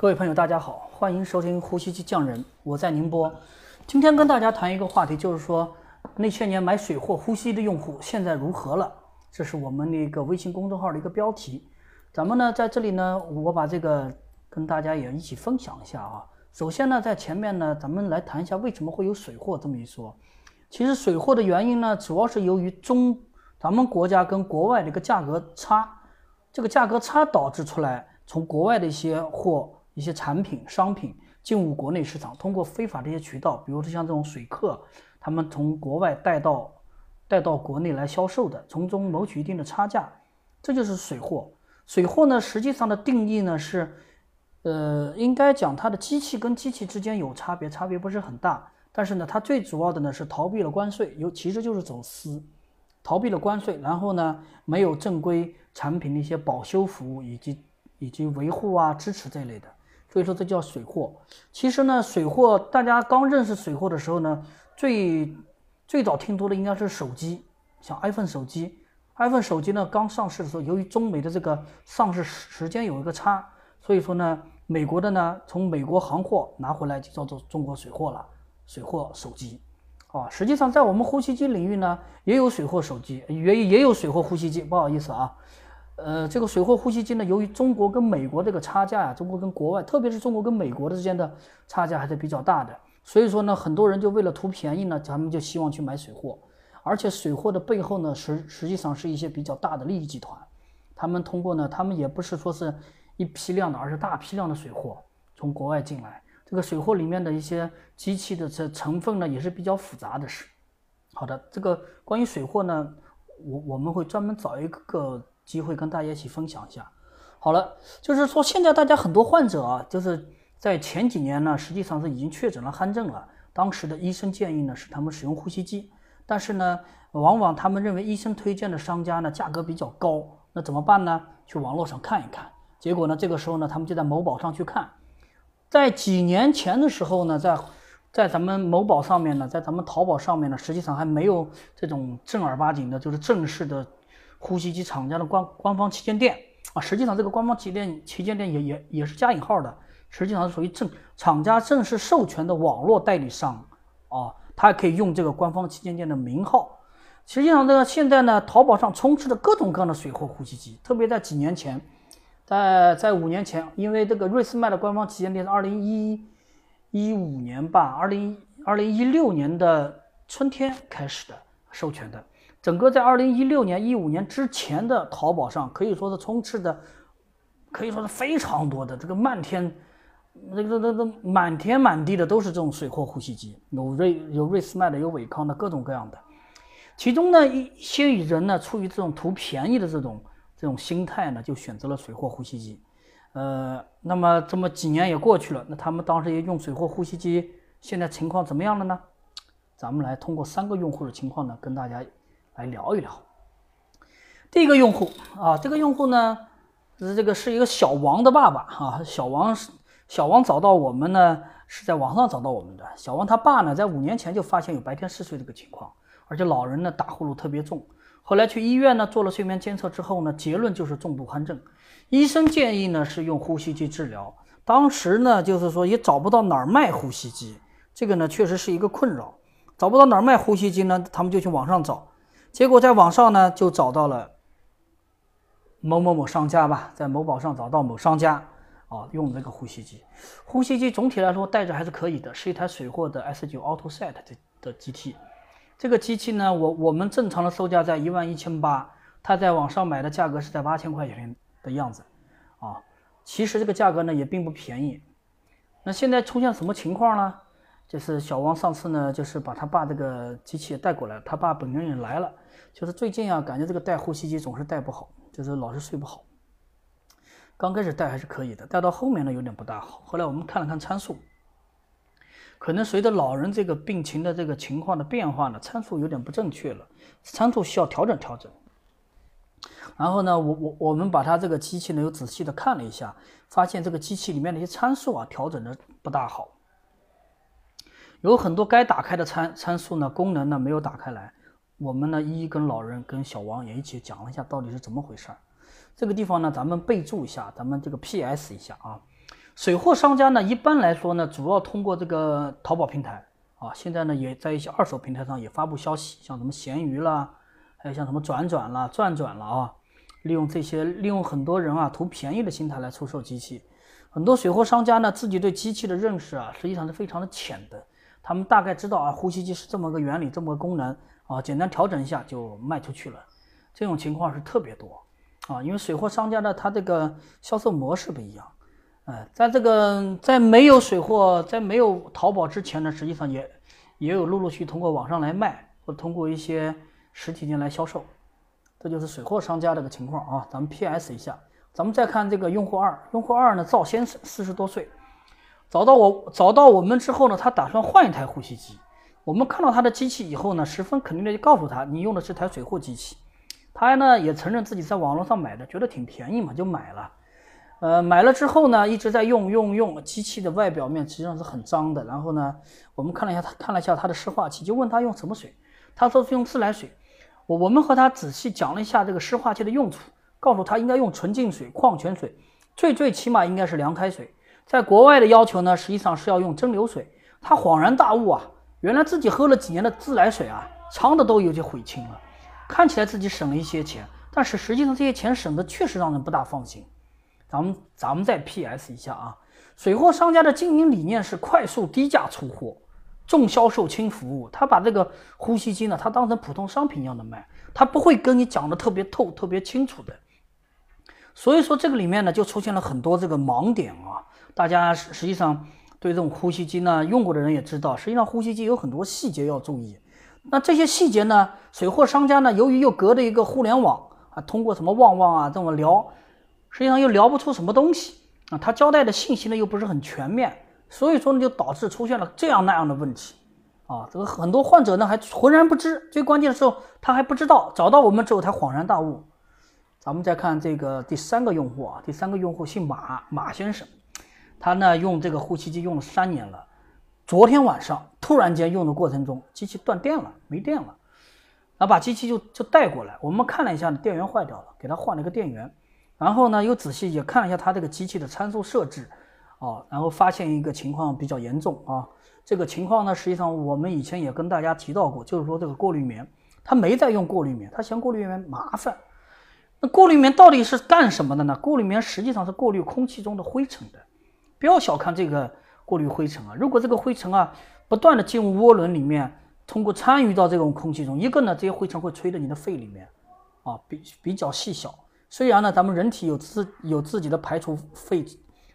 各位朋友，大家好，欢迎收听呼吸机匠人，我在宁波。今天跟大家谈一个话题，就是说那些年买水货呼吸的用户现在如何了？这是我们的一个微信公众号的一个标题。咱们呢在这里呢，我把这个跟大家也一起分享一下啊。首先呢，在前面呢，咱们来谈一下为什么会有水货这么一说。其实水货的原因呢，主要是由于中咱们国家跟国外的一个价格差，这个价格差导致出来从国外的一些货。一些产品、商品进入国内市场，通过非法的一些渠道，比如说像这种水客，他们从国外带到带到国内来销售的，从中谋取一定的差价，这就是水货。水货呢，实际上的定义呢是，呃，应该讲它的机器跟机器之间有差别，差别不是很大，但是呢，它最主要的呢是逃避了关税，有其实就是走私，逃避了关税，然后呢没有正规产品的一些保修服务以及以及维护啊、支持这类的。所以说这叫水货。其实呢，水货大家刚认识水货的时候呢，最最早听多的应该是手机，像 iPhone 手机。iPhone 手机呢刚上市的时候，由于中美的这个上市时间有一个差，所以说呢，美国的呢从美国行货拿回来就叫做中国水货了，水货手机。啊，实际上在我们呼吸机领域呢，也有水货手机，也也有水货呼吸机。不好意思啊。呃，这个水货呼吸机呢，由于中国跟美国这个差价呀，中国跟国外，特别是中国跟美国的之间的差价还是比较大的，所以说呢，很多人就为了图便宜呢，咱们就希望去买水货，而且水货的背后呢，实实际上是一些比较大的利益集团，他们通过呢，他们也不是说是一批量的，而是大批量的水货从国外进来，这个水货里面的一些机器的这成分呢，也是比较复杂的是。好的，这个关于水货呢，我我们会专门找一个。机会跟大家一起分享一下。好了，就是说现在大家很多患者啊，就是在前几年呢，实际上是已经确诊了鼾症了。当时的医生建议呢，是他们使用呼吸机，但是呢，往往他们认为医生推荐的商家呢价格比较高，那怎么办呢？去网络上看一看。结果呢，这个时候呢，他们就在某宝上去看。在几年前的时候呢，在在咱们某宝上面呢，在咱们淘宝上面呢，实际上还没有这种正儿八经的，就是正式的。呼吸机厂家的官官方旗舰店啊，实际上这个官方旗舰旗舰店也也也是加引号的，实际上是属于正厂家正式授权的网络代理商啊，它可以用这个官方旗舰店的名号。实际上这个现在呢，淘宝上充斥着各种各样的水货呼吸机，特别在几年前，在在五年前，因为这个瑞思迈的官方旗舰店是二零一一五年吧，二零二零一六年的春天开始的授权的。整个在二零一六年、一五年之前的淘宝上，可以说是充斥的，可以说是非常多的这个漫天，那个、那、那、满天满地的都是这种水货呼吸机，有瑞、有瑞思迈的，有伟康的，各种各样的。其中呢，一些人呢，出于这种图便宜的这种这种心态呢，就选择了水货呼吸机。呃，那么这么几年也过去了，那他们当时也用水货呼吸机，现在情况怎么样了呢？咱们来通过三个用户的情况呢，跟大家。来聊一聊，第一个用户啊，这个用户呢，是这个是一个小王的爸爸啊。小王是小王找到我们呢，是在网上找到我们的。小王他爸呢，在五年前就发现有白天嗜睡这个情况，而且老人呢打呼噜特别重。后来去医院呢做了睡眠监测之后呢，结论就是重度鼾症。医生建议呢是用呼吸机治疗。当时呢就是说也找不到哪儿卖呼吸机，这个呢确实是一个困扰。找不到哪儿卖呼吸机呢，他们就去网上找。结果在网上呢，就找到了某某某商家吧，在某宝上找到某商家，啊，用这个呼吸机。呼吸机总体来说带着还是可以的，是一台水货的 S 九 AutoSet 的的机器。这个机器呢，我我们正常的售价在一万一千八，它在网上买的价格是在八千块钱的样子，啊，其实这个价格呢也并不便宜。那现在出现什么情况呢？就是小王上次呢，就是把他爸这个机器也带过来，他爸本人也来了。就是最近啊，感觉这个带呼吸机总是带不好，就是老是睡不好。刚开始带还是可以的，带到后面呢有点不大好。后来我们看了看参数，可能随着老人这个病情的这个情况的变化呢，参数有点不正确了，参数需要调整调整。然后呢，我我我们把他这个机器呢又仔细的看了一下，发现这个机器里面的一些参数啊调整的不大好。有很多该打开的参参数呢，功能呢没有打开来。我们呢一一跟老人跟小王也一起讲了一下到底是怎么回事儿。这个地方呢，咱们备注一下，咱们这个 P.S. 一下啊。水货商家呢，一般来说呢，主要通过这个淘宝平台啊，现在呢也在一些二手平台上也发布消息，像什么闲鱼啦，还有像什么转转啦、转转了啊，利用这些利用很多人啊图便宜的心态来出售机器。很多水货商家呢，自己对机器的认识啊，实际上是非常的浅的。他们大概知道啊，呼吸机是这么个原理，这么个功能啊，简单调整一下就卖出去了。这种情况是特别多啊，因为水货商家呢，他这个销售模式不一样。哎，在这个在没有水货，在没有淘宝之前呢，实际上也也有陆陆续通过网上来卖，或通过一些实体店来销售。这就是水货商家这个情况啊。咱们 P.S. 一下。咱们再看这个用户二，用户二呢，赵先生，四十多岁，找到我找到我们之后呢，他打算换一台呼吸机。我们看到他的机器以后呢，十分肯定的就告诉他，你用的是台水货机器。他呢也承认自己在网络上买的，觉得挺便宜嘛，就买了。呃，买了之后呢，一直在用用用，机器的外表面实际上是很脏的。然后呢，我们看了一下他看了一下他的湿化器，就问他用什么水，他说是用自来水。我我们和他仔细讲了一下这个湿化器的用处。告诉他应该用纯净水、矿泉水，最最起码应该是凉开水。在国外的要求呢，实际上是要用蒸馏水。他恍然大悟啊，原来自己喝了几年的自来水啊，肠子都有些悔青了。看起来自己省了一些钱，但是实际上这些钱省的确实让人不大放心。咱们咱们再 P.S 一下啊，水货商家的经营理念是快速低价出货，重销售轻服务。他把这个呼吸机呢，他当成普通商品一样的卖，他不会跟你讲的特别透、特别清楚的。所以说这个里面呢，就出现了很多这个盲点啊。大家实实际上对这种呼吸机呢，用过的人也知道，实际上呼吸机有很多细节要注意。那这些细节呢，水货商家呢，由于又隔着一个互联网啊，通过什么旺旺啊这么聊，实际上又聊不出什么东西啊。他交代的信息呢，又不是很全面，所以说呢，就导致出现了这样那样的问题啊。这个很多患者呢还浑然不知，最关键的时候他还不知道，找到我们之后才恍然大悟。咱们再看这个第三个用户啊，第三个用户姓马，马先生，他呢用这个呼吸机用了三年了，昨天晚上突然间用的过程中，机器断电了，没电了，然后把机器就就带过来，我们看了一下，电源坏掉了，给他换了一个电源，然后呢又仔细也看了一下他这个机器的参数设置，啊，然后发现一个情况比较严重啊，这个情况呢实际上我们以前也跟大家提到过，就是说这个过滤棉，他没在用过滤棉，他嫌过滤棉麻烦。那过滤棉到底是干什么的呢？过滤棉实际上是过滤空气中的灰尘的，不要小看这个过滤灰尘啊！如果这个灰尘啊不断的进入涡轮里面，通过参与到这种空气中，一个呢这些灰尘会吹到你的肺里面，啊比比较细小。虽然呢咱们人体有自有自己的排除肺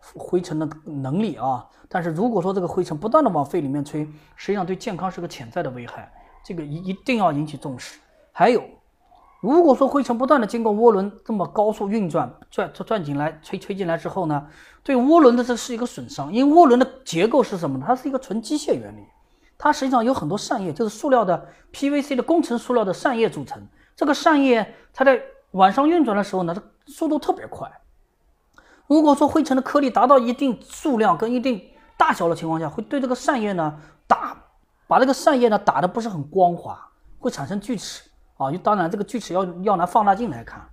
灰尘的能力啊，但是如果说这个灰尘不断的往肺里面吹，实际上对健康是个潜在的危害，这个一一定要引起重视。还有。如果说灰尘不断的经过涡轮这么高速运转转转转进来吹吹进来之后呢，对涡轮的这是一个损伤，因为涡轮的结构是什么呢？它是一个纯机械原理，它实际上有很多扇叶，就是塑料的 PVC 的工程塑料的扇叶组成。这个扇叶它在晚上运转的时候呢，它速度特别快。如果说灰尘的颗粒达到一定数量跟一定大小的情况下，会对这个扇叶呢打，把这个扇叶呢打的不是很光滑，会产生锯齿。啊，就当然这个锯齿要要拿放大镜来看，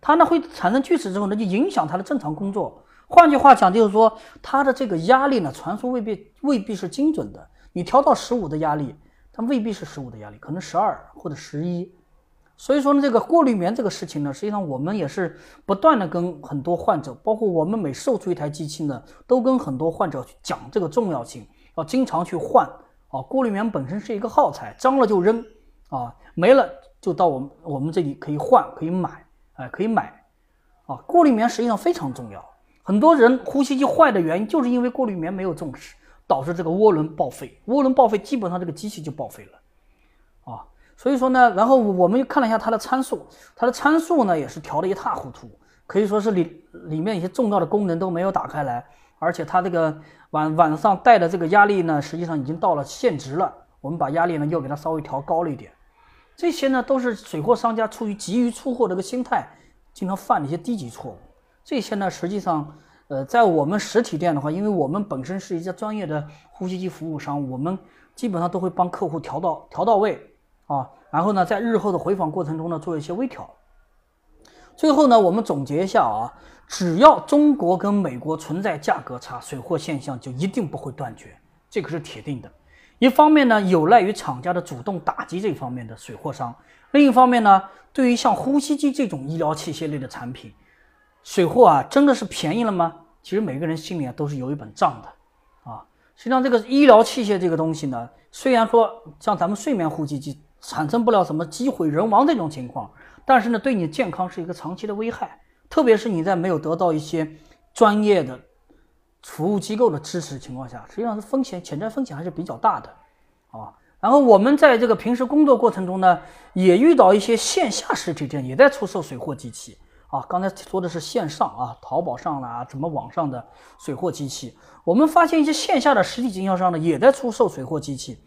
它呢会产生锯齿之后呢，就影响它的正常工作。换句话讲，就是说它的这个压力呢传输未必未必是精准的。你调到十五的压力，它未必是十五的压力，可能十二或者十一。所以说呢，这个过滤棉这个事情呢，实际上我们也是不断的跟很多患者，包括我们每售出一台机器呢，都跟很多患者去讲这个重要性，要经常去换。啊，过滤棉本身是一个耗材，脏了就扔，啊，没了。就到我们我们这里可以换，可以买，哎，可以买，啊，过滤棉实际上非常重要。很多人呼吸机坏的原因就是因为过滤棉没有重视，导致这个涡轮报废。涡轮报废，基本上这个机器就报废了，啊，所以说呢，然后我们又看了一下它的参数，它的参数呢也是调的一塌糊涂，可以说是里里面一些重要的功能都没有打开来，而且它这个晚晚上带的这个压力呢，实际上已经到了限值了，我们把压力呢又给它稍微调高了一点。这些呢，都是水货商家出于急于出货这个心态，经常犯的一些低级错误。这些呢，实际上，呃，在我们实体店的话，因为我们本身是一家专业的呼吸机服务商，我们基本上都会帮客户调到调到位啊。然后呢，在日后的回访过程中呢，做一些微调。最后呢，我们总结一下啊，只要中国跟美国存在价格差，水货现象就一定不会断绝，这个是铁定的。一方面呢，有赖于厂家的主动打击这方面的水货商；另一方面呢，对于像呼吸机这种医疗器械类的产品，水货啊，真的是便宜了吗？其实每个人心里啊都是有一本账的啊。实际上，这个医疗器械这个东西呢，虽然说像咱们睡眠呼吸机产生不了什么机毁人亡这种情况，但是呢，对你健康是一个长期的危害。特别是你在没有得到一些专业的服务机构的支持情况下，实际上是风险潜在风险还是比较大的啊。然后我们在这个平时工作过程中呢，也遇到一些线下实体店也在出售水货机器。啊，刚才说的是线上啊，淘宝上啦，怎么网上的水货机器？我们发现一些线下的实体经销商呢，也在出售水货机器。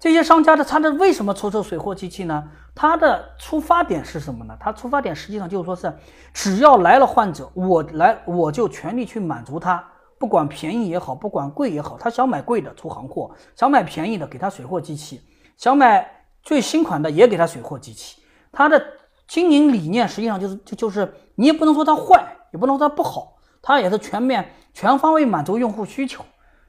这些商家的他的为什么出售水货机器呢？他的出发点是什么呢？他出发点实际上就是说是，只要来了患者，我来我就全力去满足他，不管便宜也好，不管贵也好，他想买贵的出行货，想买便宜的给他水货机器，想买最新款的也给他水货机器，他的。经营理念实际上就是就就是你也不能说它坏，也不能说它不好，它也是全面全方位满足用户需求。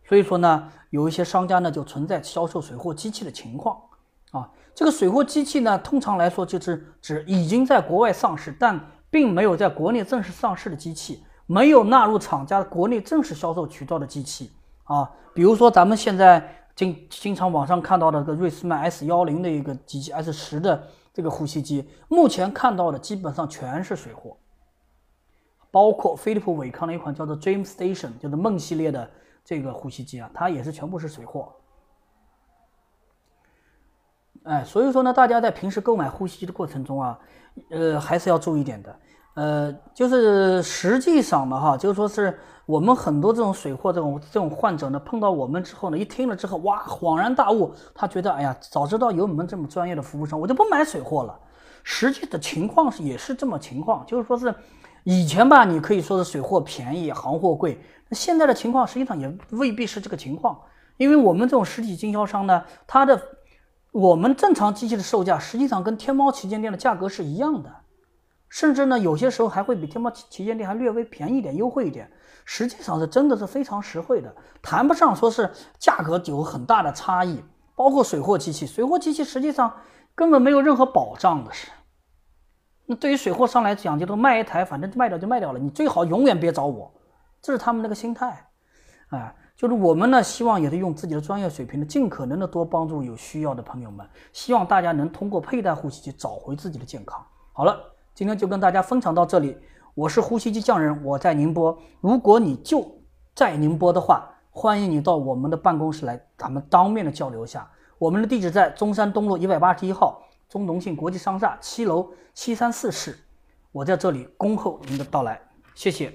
所以说呢，有一些商家呢就存在销售水货机器的情况啊。这个水货机器呢，通常来说就是指已经在国外上市，但并没有在国内正式上市的机器，没有纳入厂家国内正式销售渠道的机器啊。比如说咱们现在经经常网上看到的这个瑞斯曼 S 幺零的一个机器，S 十的。这个呼吸机目前看到的基本上全是水货，包括飞利浦伟康的一款叫做 Dream Station，就是梦系列的这个呼吸机啊，它也是全部是水货。哎，所以说呢，大家在平时购买呼吸机的过程中啊，呃，还是要注意点的。呃，就是实际上呢，哈，就是说是我们很多这种水货这种这种患者呢，碰到我们之后呢，一听了之后，哇，恍然大悟，他觉得，哎呀，早知道有你们这么专业的服务商，我就不买水货了。实际的情况是也是这么情况，就是说是以前吧，你可以说是水货便宜，行货贵，那现在的情况实际上也未必是这个情况，因为我们这种实体经销商呢，它的我们正常机器的售价实际上跟天猫旗舰店的价格是一样的。甚至呢，有些时候还会比天猫旗旗舰店还略微便宜一点、优惠一点。实际上是真的是非常实惠的，谈不上说是价格有很大的差异。包括水货机器，水货机器实际上根本没有任何保障的是。那对于水货商来讲，就都卖一台，反正卖掉就卖掉了，你最好永远别找我，这是他们那个心态。哎，就是我们呢，希望也是用自己的专业水平呢，尽可能的多帮助有需要的朋友们，希望大家能通过佩戴呼吸机找回自己的健康。好了。今天就跟大家分享到这里，我是呼吸机匠人，我在宁波。如果你就在宁波的话，欢迎你到我们的办公室来，咱们当面的交流一下。我们的地址在中山东路一百八十一号中农信国际商厦七楼七三四室，我在这里恭候您的到来，谢谢。